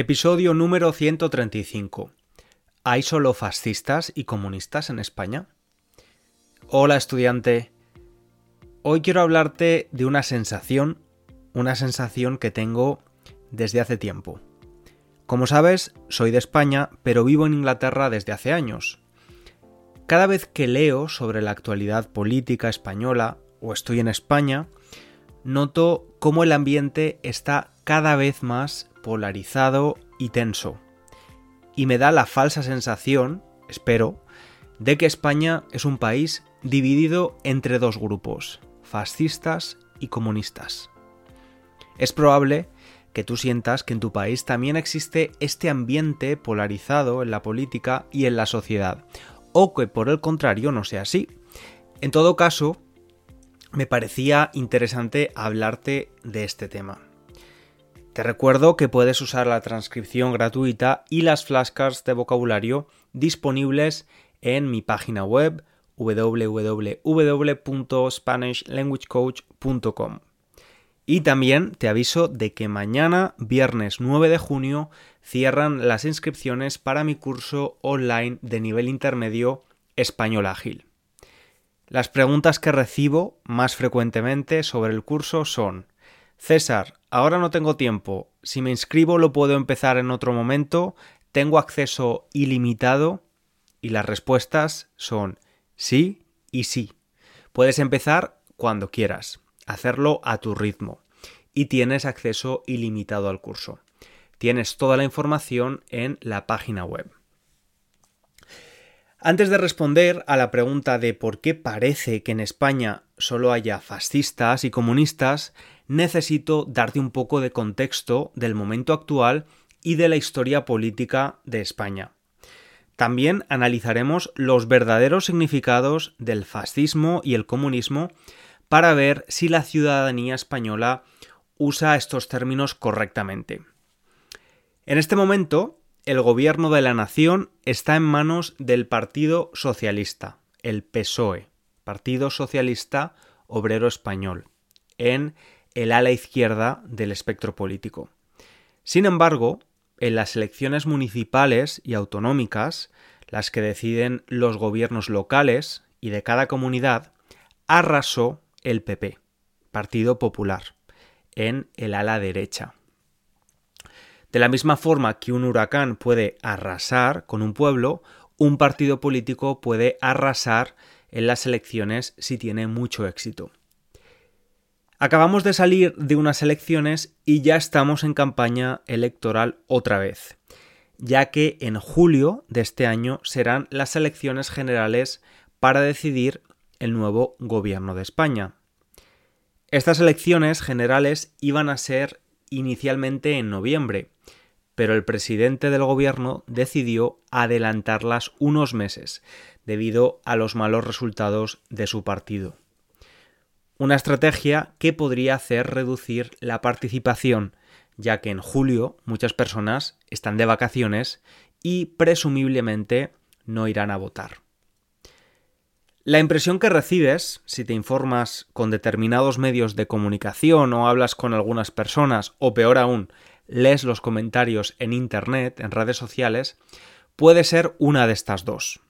Episodio número 135. ¿Hay solo fascistas y comunistas en España? Hola estudiante. Hoy quiero hablarte de una sensación, una sensación que tengo desde hace tiempo. Como sabes, soy de España, pero vivo en Inglaterra desde hace años. Cada vez que leo sobre la actualidad política española o estoy en España, noto cómo el ambiente está cada vez más polarizado y tenso. Y me da la falsa sensación, espero, de que España es un país dividido entre dos grupos, fascistas y comunistas. Es probable que tú sientas que en tu país también existe este ambiente polarizado en la política y en la sociedad, o que por el contrario no sea así. En todo caso, me parecía interesante hablarte de este tema. Te recuerdo que puedes usar la transcripción gratuita y las flashcards de vocabulario disponibles en mi página web www.spanishlanguagecoach.com. Y también te aviso de que mañana, viernes 9 de junio, cierran las inscripciones para mi curso online de nivel intermedio Español Ágil. Las preguntas que recibo más frecuentemente sobre el curso son César, ahora no tengo tiempo, si me inscribo lo puedo empezar en otro momento, tengo acceso ilimitado y las respuestas son sí y sí. Puedes empezar cuando quieras hacerlo a tu ritmo y tienes acceso ilimitado al curso. Tienes toda la información en la página web. Antes de responder a la pregunta de por qué parece que en España solo haya fascistas y comunistas, necesito darte un poco de contexto del momento actual y de la historia política de España. También analizaremos los verdaderos significados del fascismo y el comunismo para ver si la ciudadanía española usa estos términos correctamente. En este momento, el gobierno de la nación está en manos del Partido Socialista, el PSOE, Partido Socialista Obrero Español, en el ala izquierda del espectro político. Sin embargo, en las elecciones municipales y autonómicas, las que deciden los gobiernos locales y de cada comunidad, arrasó el PP, Partido Popular, en el ala derecha. De la misma forma que un huracán puede arrasar con un pueblo, un partido político puede arrasar en las elecciones si tiene mucho éxito. Acabamos de salir de unas elecciones y ya estamos en campaña electoral otra vez, ya que en julio de este año serán las elecciones generales para decidir el nuevo gobierno de España. Estas elecciones generales iban a ser inicialmente en noviembre, pero el presidente del gobierno decidió adelantarlas unos meses debido a los malos resultados de su partido. Una estrategia que podría hacer reducir la participación, ya que en julio muchas personas están de vacaciones y presumiblemente no irán a votar. La impresión que recibes, si te informas con determinados medios de comunicación o hablas con algunas personas, o peor aún, lees los comentarios en Internet, en redes sociales, puede ser una de estas dos.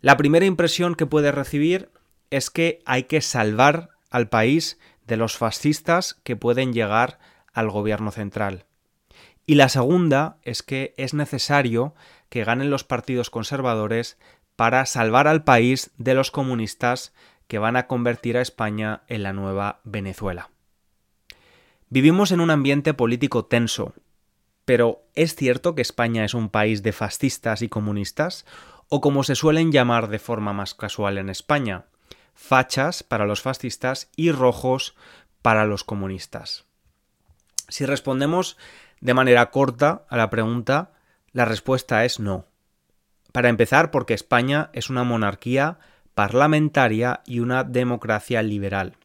La primera impresión que puedes recibir es que hay que salvar al país de los fascistas que pueden llegar al gobierno central. Y la segunda es que es necesario que ganen los partidos conservadores para salvar al país de los comunistas que van a convertir a España en la nueva Venezuela. Vivimos en un ambiente político tenso, pero ¿es cierto que España es un país de fascistas y comunistas? O como se suelen llamar de forma más casual en España, fachas para los fascistas y rojos para los comunistas. Si respondemos de manera corta a la pregunta, la respuesta es no. Para empezar, porque España es una monarquía parlamentaria y una democracia liberal.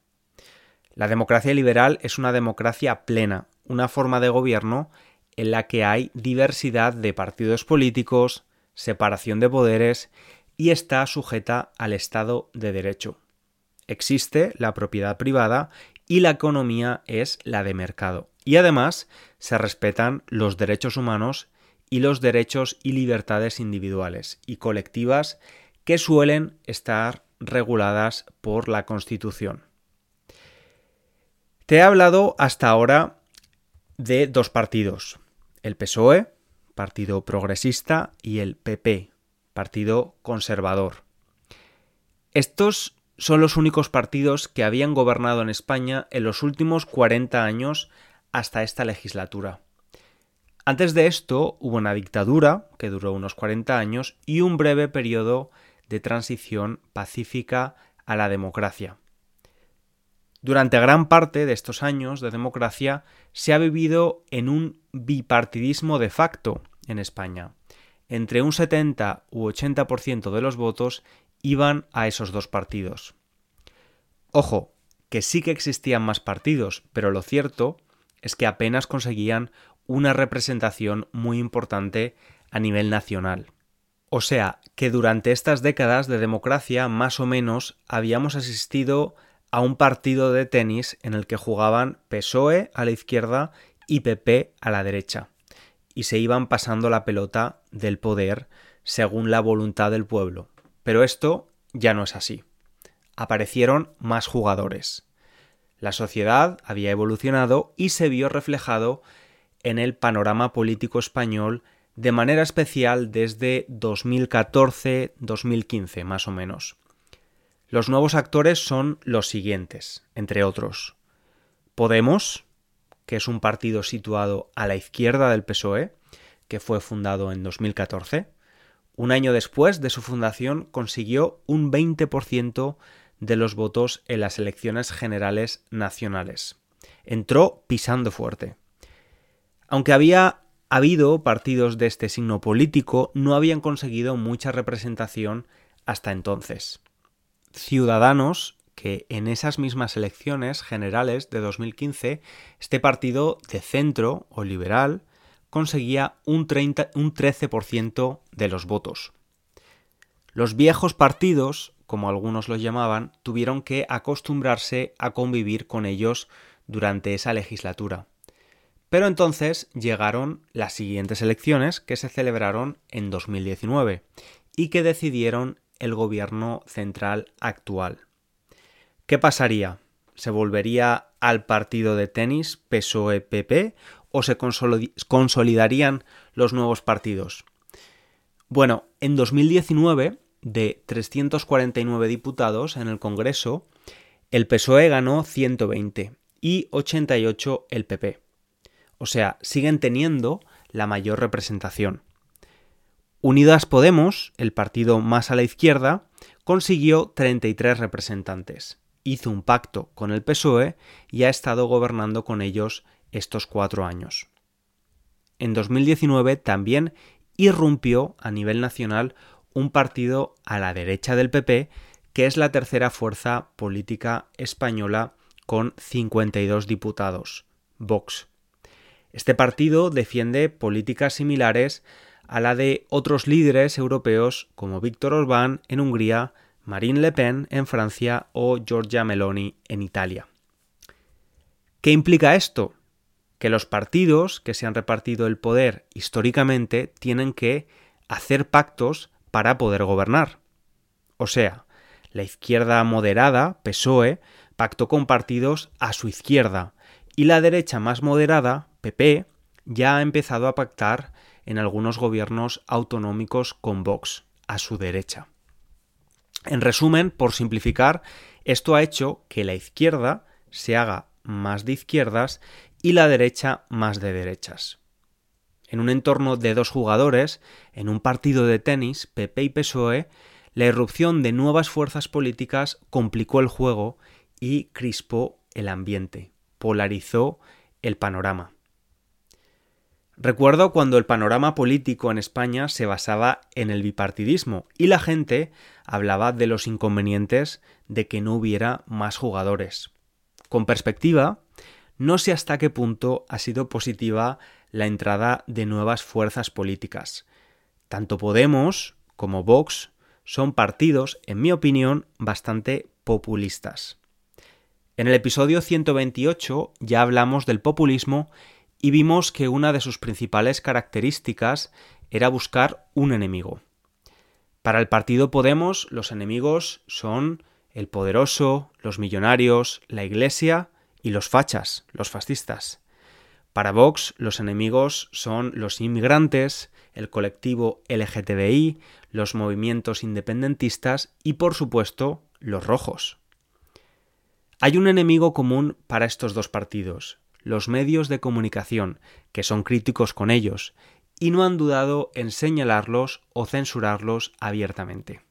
La democracia liberal es una democracia plena, una forma de gobierno en la que hay diversidad de partidos políticos, separación de poderes y está sujeta al Estado de Derecho. Existe la propiedad privada y la economía es la de mercado. Y además se respetan los derechos humanos y los derechos y libertades individuales y colectivas que suelen estar reguladas por la Constitución. Te he hablado hasta ahora de dos partidos, el PSOE, Partido Progresista, y el PP, Partido Conservador. Estos son los únicos partidos que habían gobernado en España en los últimos 40 años hasta esta legislatura. Antes de esto hubo una dictadura que duró unos 40 años y un breve periodo de transición pacífica a la democracia. Durante gran parte de estos años de democracia se ha vivido en un bipartidismo de facto en España. Entre un 70 u 80% de los votos iban a esos dos partidos. Ojo, que sí que existían más partidos, pero lo cierto es que apenas conseguían una representación muy importante a nivel nacional. O sea, que durante estas décadas de democracia más o menos habíamos asistido a un partido de tenis en el que jugaban PSOE a la izquierda y PP a la derecha, y se iban pasando la pelota del poder según la voluntad del pueblo. Pero esto ya no es así. Aparecieron más jugadores. La sociedad había evolucionado y se vio reflejado en el panorama político español de manera especial desde 2014-2015 más o menos. Los nuevos actores son los siguientes, entre otros. Podemos, que es un partido situado a la izquierda del PSOE, que fue fundado en 2014. Un año después de su fundación consiguió un 20% de los votos en las elecciones generales nacionales. Entró pisando fuerte. Aunque había habido partidos de este signo político, no habían conseguido mucha representación hasta entonces. Ciudadanos que en esas mismas elecciones generales de 2015 este partido de centro o liberal conseguía un, 30, un 13% de los votos. Los viejos partidos, como algunos los llamaban, tuvieron que acostumbrarse a convivir con ellos durante esa legislatura. Pero entonces llegaron las siguientes elecciones que se celebraron en 2019 y que decidieron el gobierno central actual. ¿Qué pasaría? ¿Se volvería al partido de tenis PSOE-PP o se consolidarían los nuevos partidos? Bueno, en 2019, de 349 diputados en el Congreso, el PSOE ganó 120 y 88 el PP. O sea, siguen teniendo la mayor representación. Unidas Podemos, el partido más a la izquierda, consiguió 33 representantes, hizo un pacto con el PSOE y ha estado gobernando con ellos estos cuatro años. En 2019 también irrumpió a nivel nacional un partido a la derecha del PP, que es la tercera fuerza política española con 52 diputados, Vox. Este partido defiende políticas similares a la de otros líderes europeos como Víctor Orbán en Hungría, Marine Le Pen en Francia o Giorgia Meloni en Italia. ¿Qué implica esto? Que los partidos que se han repartido el poder históricamente tienen que hacer pactos para poder gobernar. O sea, la izquierda moderada, PSOE, pactó con partidos a su izquierda y la derecha más moderada, PP, ya ha empezado a pactar en algunos gobiernos autonómicos con Vox, a su derecha. En resumen, por simplificar, esto ha hecho que la izquierda se haga más de izquierdas y la derecha más de derechas. En un entorno de dos jugadores, en un partido de tenis, PP y PSOE, la irrupción de nuevas fuerzas políticas complicó el juego y crispó el ambiente, polarizó el panorama. Recuerdo cuando el panorama político en España se basaba en el bipartidismo y la gente hablaba de los inconvenientes de que no hubiera más jugadores. Con perspectiva, no sé hasta qué punto ha sido positiva la entrada de nuevas fuerzas políticas. Tanto Podemos como Vox son partidos, en mi opinión, bastante populistas. En el episodio 128 ya hablamos del populismo y vimos que una de sus principales características era buscar un enemigo. Para el partido Podemos los enemigos son el poderoso, los millonarios, la iglesia y los fachas, los fascistas. Para Vox los enemigos son los inmigrantes, el colectivo LGTBI, los movimientos independentistas y por supuesto los rojos. Hay un enemigo común para estos dos partidos, los medios de comunicación, que son críticos con ellos, y no han dudado en señalarlos o censurarlos abiertamente.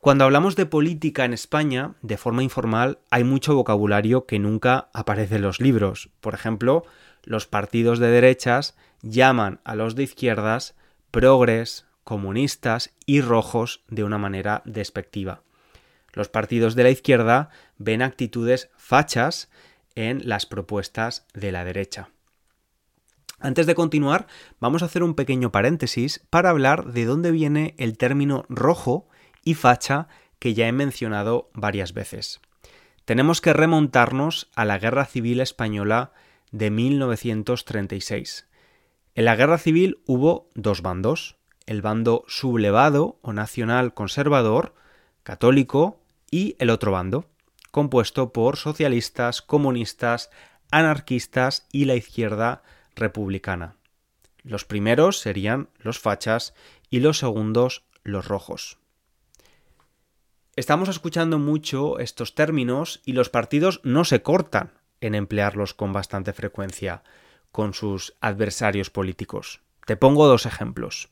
Cuando hablamos de política en España, de forma informal, hay mucho vocabulario que nunca aparece en los libros. Por ejemplo, los partidos de derechas llaman a los de izquierdas progres, comunistas y rojos de una manera despectiva. Los partidos de la izquierda ven actitudes fachas en las propuestas de la derecha. Antes de continuar, vamos a hacer un pequeño paréntesis para hablar de dónde viene el término rojo y facha que ya he mencionado varias veces. Tenemos que remontarnos a la Guerra Civil Española de 1936. En la Guerra Civil hubo dos bandos, el bando sublevado o nacional conservador, católico, y el otro bando, compuesto por socialistas, comunistas, anarquistas y la izquierda republicana. Los primeros serían los fachas y los segundos los rojos. Estamos escuchando mucho estos términos y los partidos no se cortan en emplearlos con bastante frecuencia con sus adversarios políticos. Te pongo dos ejemplos.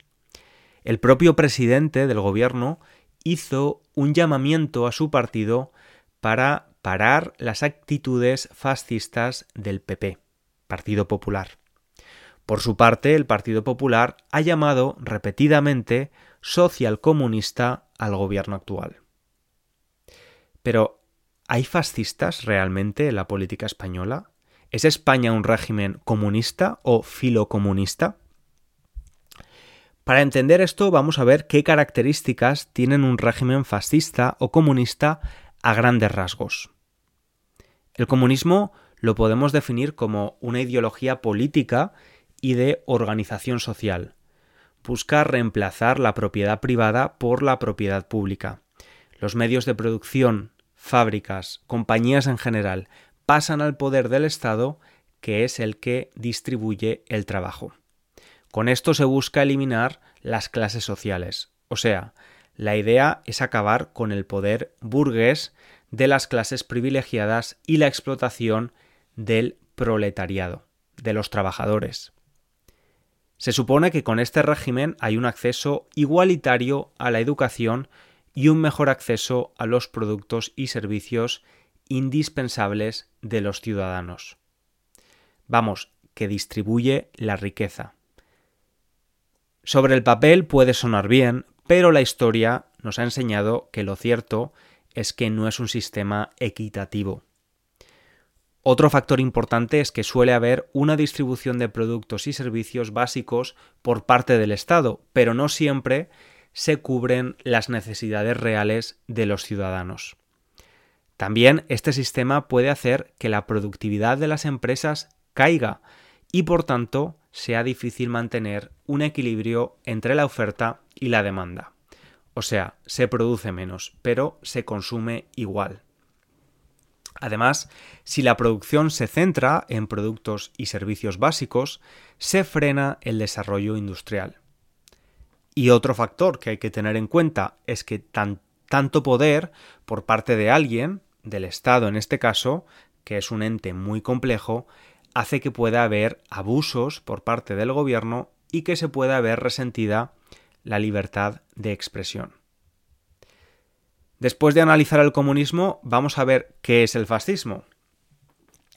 El propio presidente del gobierno hizo un llamamiento a su partido para parar las actitudes fascistas del PP, Partido Popular. Por su parte, el Partido Popular ha llamado repetidamente socialcomunista al gobierno actual. Pero, ¿hay fascistas realmente en la política española? ¿Es España un régimen comunista o filocomunista? Para entender esto vamos a ver qué características tienen un régimen fascista o comunista a grandes rasgos. El comunismo lo podemos definir como una ideología política y de organización social. Busca reemplazar la propiedad privada por la propiedad pública. Los medios de producción, fábricas, compañías en general, pasan al poder del Estado, que es el que distribuye el trabajo. Con esto se busca eliminar las clases sociales, o sea, la idea es acabar con el poder burgués de las clases privilegiadas y la explotación del proletariado, de los trabajadores. Se supone que con este régimen hay un acceso igualitario a la educación y un mejor acceso a los productos y servicios indispensables de los ciudadanos. Vamos, que distribuye la riqueza. Sobre el papel puede sonar bien, pero la historia nos ha enseñado que lo cierto es que no es un sistema equitativo. Otro factor importante es que suele haber una distribución de productos y servicios básicos por parte del Estado, pero no siempre se cubren las necesidades reales de los ciudadanos. También este sistema puede hacer que la productividad de las empresas caiga y por tanto sea difícil mantener un equilibrio entre la oferta y la demanda. O sea, se produce menos, pero se consume igual. Además, si la producción se centra en productos y servicios básicos, se frena el desarrollo industrial. Y otro factor que hay que tener en cuenta es que tanto poder por parte de alguien, del Estado en este caso, que es un ente muy complejo, hace que pueda haber abusos por parte del gobierno y que se pueda ver resentida la libertad de expresión. Después de analizar el comunismo, vamos a ver qué es el fascismo.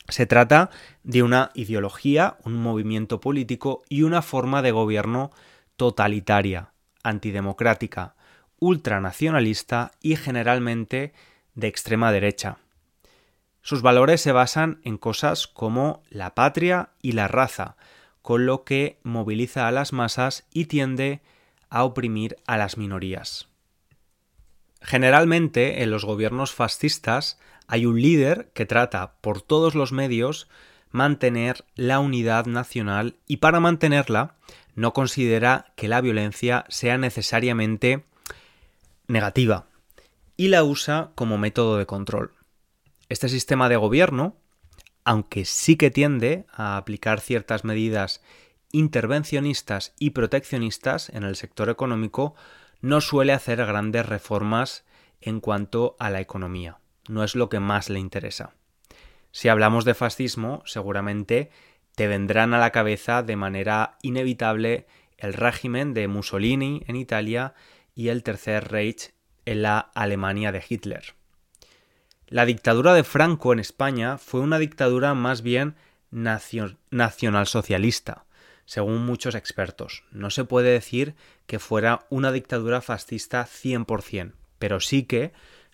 Se trata de una ideología, un movimiento político y una forma de gobierno totalitaria, antidemocrática, ultranacionalista y generalmente de extrema derecha. Sus valores se basan en cosas como la patria y la raza, con lo que moviliza a las masas y tiende a oprimir a las minorías. Generalmente en los gobiernos fascistas hay un líder que trata por todos los medios mantener la unidad nacional y para mantenerla no considera que la violencia sea necesariamente negativa y la usa como método de control. Este sistema de gobierno, aunque sí que tiende a aplicar ciertas medidas intervencionistas y proteccionistas en el sector económico, no suele hacer grandes reformas en cuanto a la economía. No es lo que más le interesa. Si hablamos de fascismo, seguramente te vendrán a la cabeza de manera inevitable el régimen de Mussolini en Italia y el Tercer Reich en la Alemania de Hitler. La dictadura de Franco en España fue una dictadura más bien nacionalsocialista, según muchos expertos. No se puede decir que fuera una dictadura fascista 100%, pero sí que,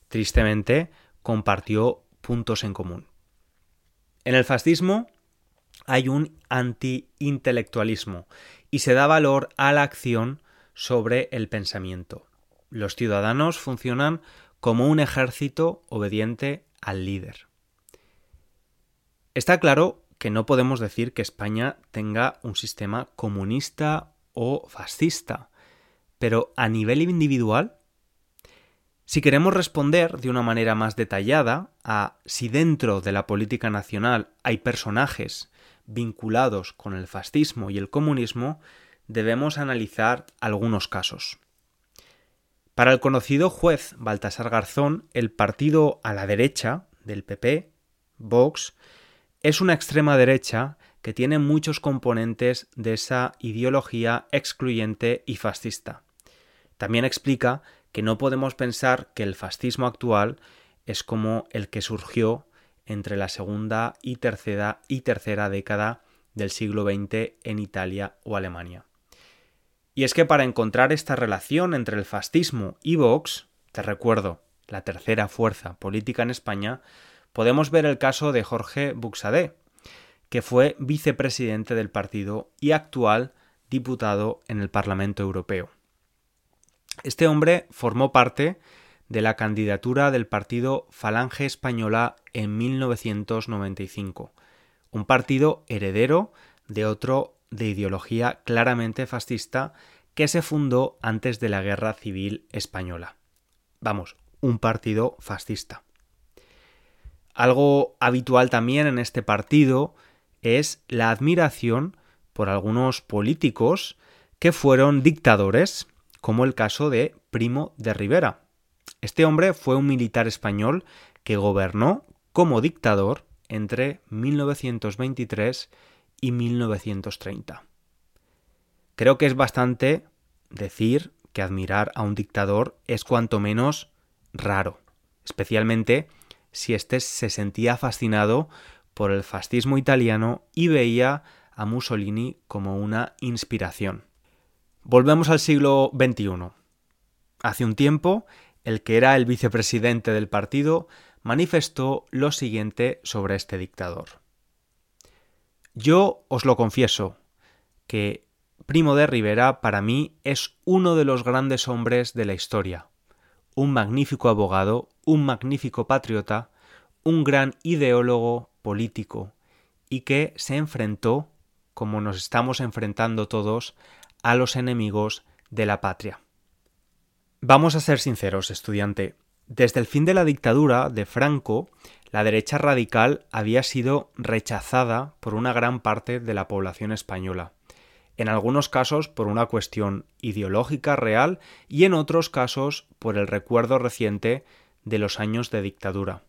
tristemente, compartió puntos en común. En el fascismo hay un anti-intelectualismo y se da valor a la acción sobre el pensamiento. Los ciudadanos funcionan como un ejército obediente al líder. Está claro que no podemos decir que España tenga un sistema comunista o fascista, pero a nivel individual si queremos responder de una manera más detallada a si dentro de la política nacional hay personajes vinculados con el fascismo y el comunismo, debemos analizar algunos casos. Para el conocido juez Baltasar Garzón, el partido a la derecha del PP, Vox, es una extrema derecha que tiene muchos componentes de esa ideología excluyente y fascista. También explica que no podemos pensar que el fascismo actual es como el que surgió entre la segunda y tercera y tercera década del siglo XX en Italia o Alemania. Y es que para encontrar esta relación entre el fascismo y Vox, te recuerdo, la tercera fuerza política en España, podemos ver el caso de Jorge Buxadé, que fue vicepresidente del partido y actual diputado en el Parlamento Europeo. Este hombre formó parte de la candidatura del partido Falange Española en 1995, un partido heredero de otro de ideología claramente fascista que se fundó antes de la Guerra Civil Española. Vamos, un partido fascista. Algo habitual también en este partido es la admiración por algunos políticos que fueron dictadores como el caso de Primo de Rivera. Este hombre fue un militar español que gobernó como dictador entre 1923 y 1930. Creo que es bastante decir que admirar a un dictador es cuanto menos raro, especialmente si éste se sentía fascinado por el fascismo italiano y veía a Mussolini como una inspiración. Volvemos al siglo XXI. Hace un tiempo, el que era el vicepresidente del partido manifestó lo siguiente sobre este dictador. Yo os lo confieso, que Primo de Rivera para mí es uno de los grandes hombres de la historia, un magnífico abogado, un magnífico patriota, un gran ideólogo político, y que se enfrentó, como nos estamos enfrentando todos, a los enemigos de la patria. Vamos a ser sinceros, estudiante. Desde el fin de la dictadura de Franco, la derecha radical había sido rechazada por una gran parte de la población española, en algunos casos por una cuestión ideológica real y en otros casos por el recuerdo reciente de los años de dictadura.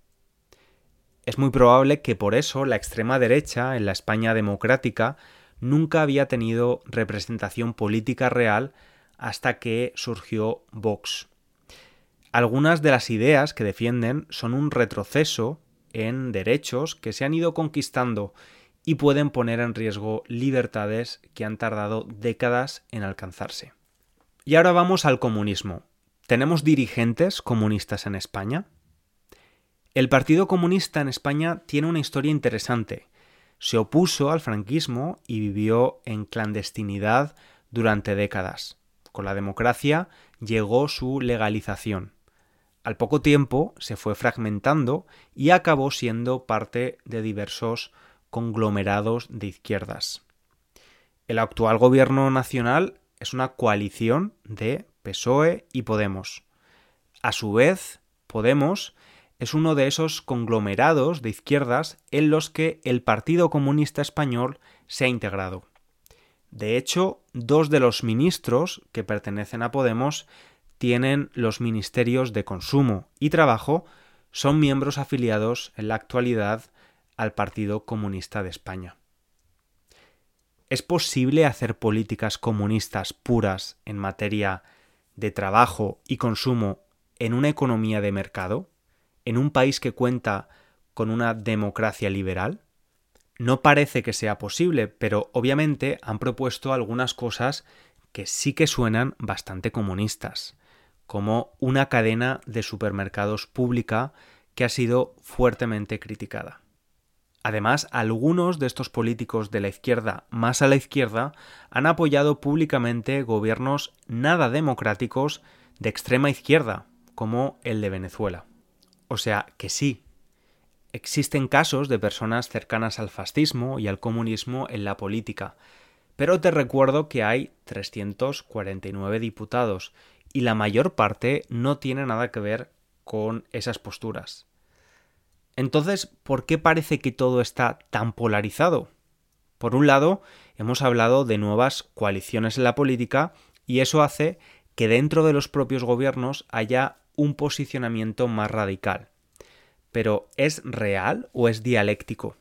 Es muy probable que por eso la extrema derecha en la España democrática nunca había tenido representación política real hasta que surgió Vox. Algunas de las ideas que defienden son un retroceso en derechos que se han ido conquistando y pueden poner en riesgo libertades que han tardado décadas en alcanzarse. Y ahora vamos al comunismo. ¿Tenemos dirigentes comunistas en España? El Partido Comunista en España tiene una historia interesante, se opuso al franquismo y vivió en clandestinidad durante décadas. Con la democracia llegó su legalización. Al poco tiempo se fue fragmentando y acabó siendo parte de diversos conglomerados de izquierdas. El actual gobierno nacional es una coalición de PSOE y Podemos. A su vez, Podemos es uno de esos conglomerados de izquierdas en los que el Partido Comunista Español se ha integrado. De hecho, dos de los ministros que pertenecen a Podemos tienen los ministerios de Consumo y Trabajo, son miembros afiliados en la actualidad al Partido Comunista de España. ¿Es posible hacer políticas comunistas puras en materia de trabajo y consumo en una economía de mercado? ¿En un país que cuenta con una democracia liberal? No parece que sea posible, pero obviamente han propuesto algunas cosas que sí que suenan bastante comunistas, como una cadena de supermercados pública que ha sido fuertemente criticada. Además, algunos de estos políticos de la izquierda más a la izquierda han apoyado públicamente gobiernos nada democráticos de extrema izquierda, como el de Venezuela. O sea que sí, existen casos de personas cercanas al fascismo y al comunismo en la política, pero te recuerdo que hay 349 diputados y la mayor parte no tiene nada que ver con esas posturas. Entonces, ¿por qué parece que todo está tan polarizado? Por un lado, hemos hablado de nuevas coaliciones en la política y eso hace que dentro de los propios gobiernos haya un posicionamiento más radical. Pero ¿es real o es dialéctico?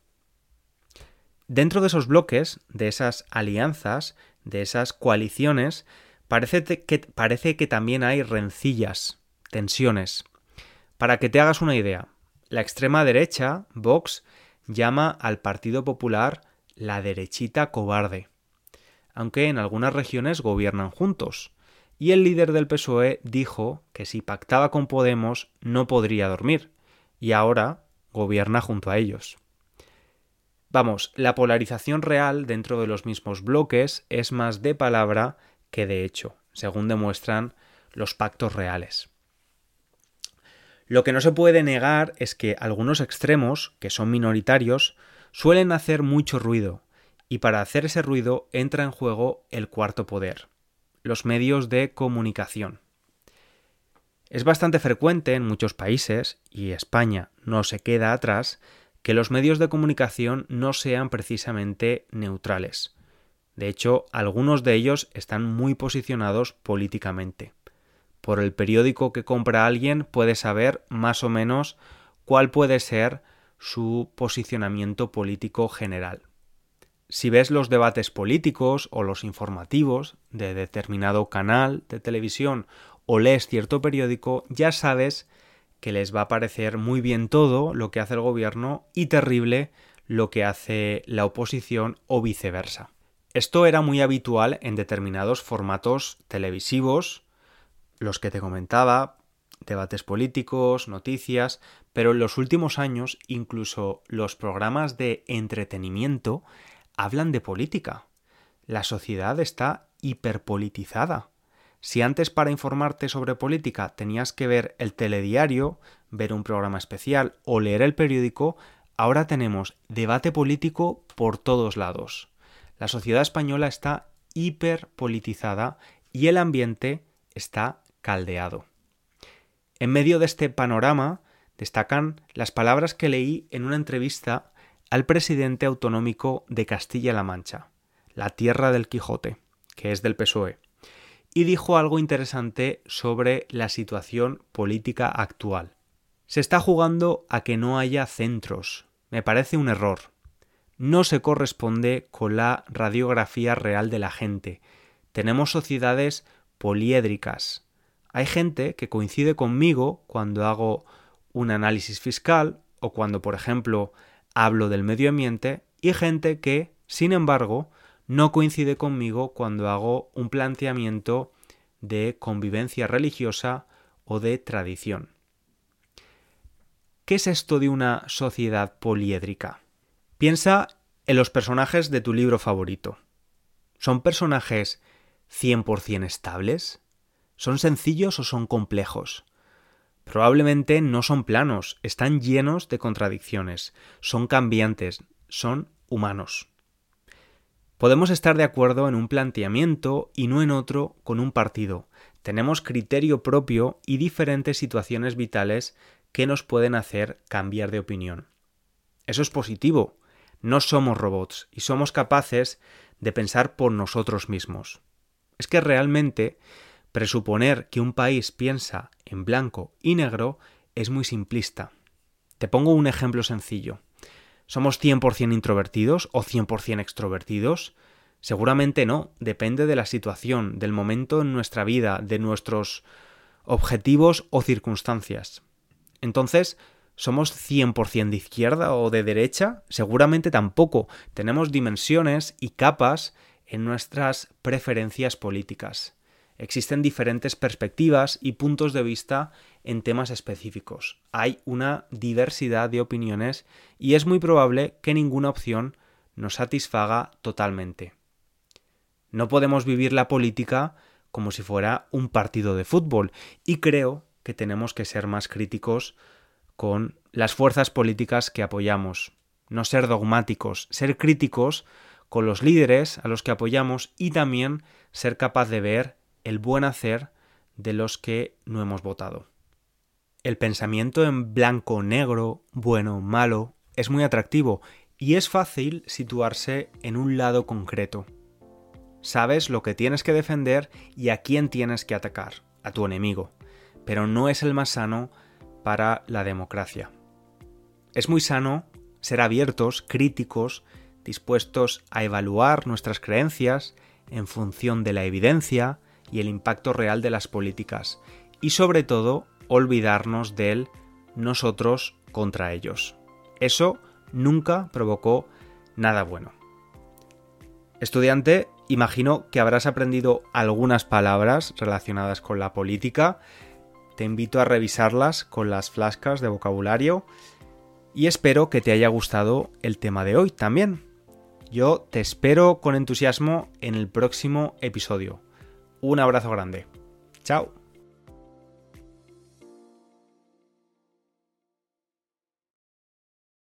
Dentro de esos bloques, de esas alianzas, de esas coaliciones, parece que, parece que también hay rencillas, tensiones. Para que te hagas una idea, la extrema derecha, Vox, llama al Partido Popular la derechita cobarde, aunque en algunas regiones gobiernan juntos. Y el líder del PSOE dijo que si pactaba con Podemos no podría dormir, y ahora gobierna junto a ellos. Vamos, la polarización real dentro de los mismos bloques es más de palabra que de hecho, según demuestran los pactos reales. Lo que no se puede negar es que algunos extremos, que son minoritarios, suelen hacer mucho ruido, y para hacer ese ruido entra en juego el cuarto poder, los medios de comunicación. Es bastante frecuente en muchos países, y España no se queda atrás, que los medios de comunicación no sean precisamente neutrales. De hecho, algunos de ellos están muy posicionados políticamente por el periódico que compra alguien puede saber más o menos cuál puede ser su posicionamiento político general. Si ves los debates políticos o los informativos de determinado canal de televisión o lees cierto periódico, ya sabes que les va a parecer muy bien todo lo que hace el gobierno y terrible lo que hace la oposición o viceversa. Esto era muy habitual en determinados formatos televisivos los que te comentaba, debates políticos, noticias, pero en los últimos años incluso los programas de entretenimiento hablan de política. La sociedad está hiperpolitizada. Si antes para informarte sobre política tenías que ver el telediario, ver un programa especial o leer el periódico, ahora tenemos debate político por todos lados. La sociedad española está hiperpolitizada y el ambiente está caldeado. En medio de este panorama destacan las palabras que leí en una entrevista al presidente autonómico de Castilla-La Mancha, la tierra del Quijote, que es del PSOE, y dijo algo interesante sobre la situación política actual. Se está jugando a que no haya centros. Me parece un error. No se corresponde con la radiografía real de la gente. Tenemos sociedades poliédricas, hay gente que coincide conmigo cuando hago un análisis fiscal o cuando, por ejemplo, hablo del medio ambiente y gente que, sin embargo, no coincide conmigo cuando hago un planteamiento de convivencia religiosa o de tradición. ¿Qué es esto de una sociedad poliédrica? Piensa en los personajes de tu libro favorito. ¿Son personajes 100% estables? ¿Son sencillos o son complejos? Probablemente no son planos, están llenos de contradicciones, son cambiantes, son humanos. Podemos estar de acuerdo en un planteamiento y no en otro con un partido. Tenemos criterio propio y diferentes situaciones vitales que nos pueden hacer cambiar de opinión. Eso es positivo. No somos robots y somos capaces de pensar por nosotros mismos. Es que realmente presuponer que un país piensa en blanco y negro es muy simplista. Te pongo un ejemplo sencillo. ¿Somos 100% introvertidos o 100% extrovertidos? Seguramente no, depende de la situación, del momento en nuestra vida, de nuestros objetivos o circunstancias. Entonces, ¿somos 100% de izquierda o de derecha? Seguramente tampoco. Tenemos dimensiones y capas en nuestras preferencias políticas. Existen diferentes perspectivas y puntos de vista en temas específicos. Hay una diversidad de opiniones y es muy probable que ninguna opción nos satisfaga totalmente. No podemos vivir la política como si fuera un partido de fútbol y creo que tenemos que ser más críticos con las fuerzas políticas que apoyamos, no ser dogmáticos, ser críticos con los líderes a los que apoyamos y también ser capaz de ver el buen hacer de los que no hemos votado. El pensamiento en blanco, negro, bueno, malo, es muy atractivo y es fácil situarse en un lado concreto. Sabes lo que tienes que defender y a quién tienes que atacar, a tu enemigo, pero no es el más sano para la democracia. Es muy sano ser abiertos, críticos, dispuestos a evaluar nuestras creencias en función de la evidencia, y el impacto real de las políticas, y sobre todo olvidarnos del nosotros contra ellos. Eso nunca provocó nada bueno. Estudiante, imagino que habrás aprendido algunas palabras relacionadas con la política. Te invito a revisarlas con las flascas de vocabulario y espero que te haya gustado el tema de hoy también. Yo te espero con entusiasmo en el próximo episodio. Un abrazo grande. Chao.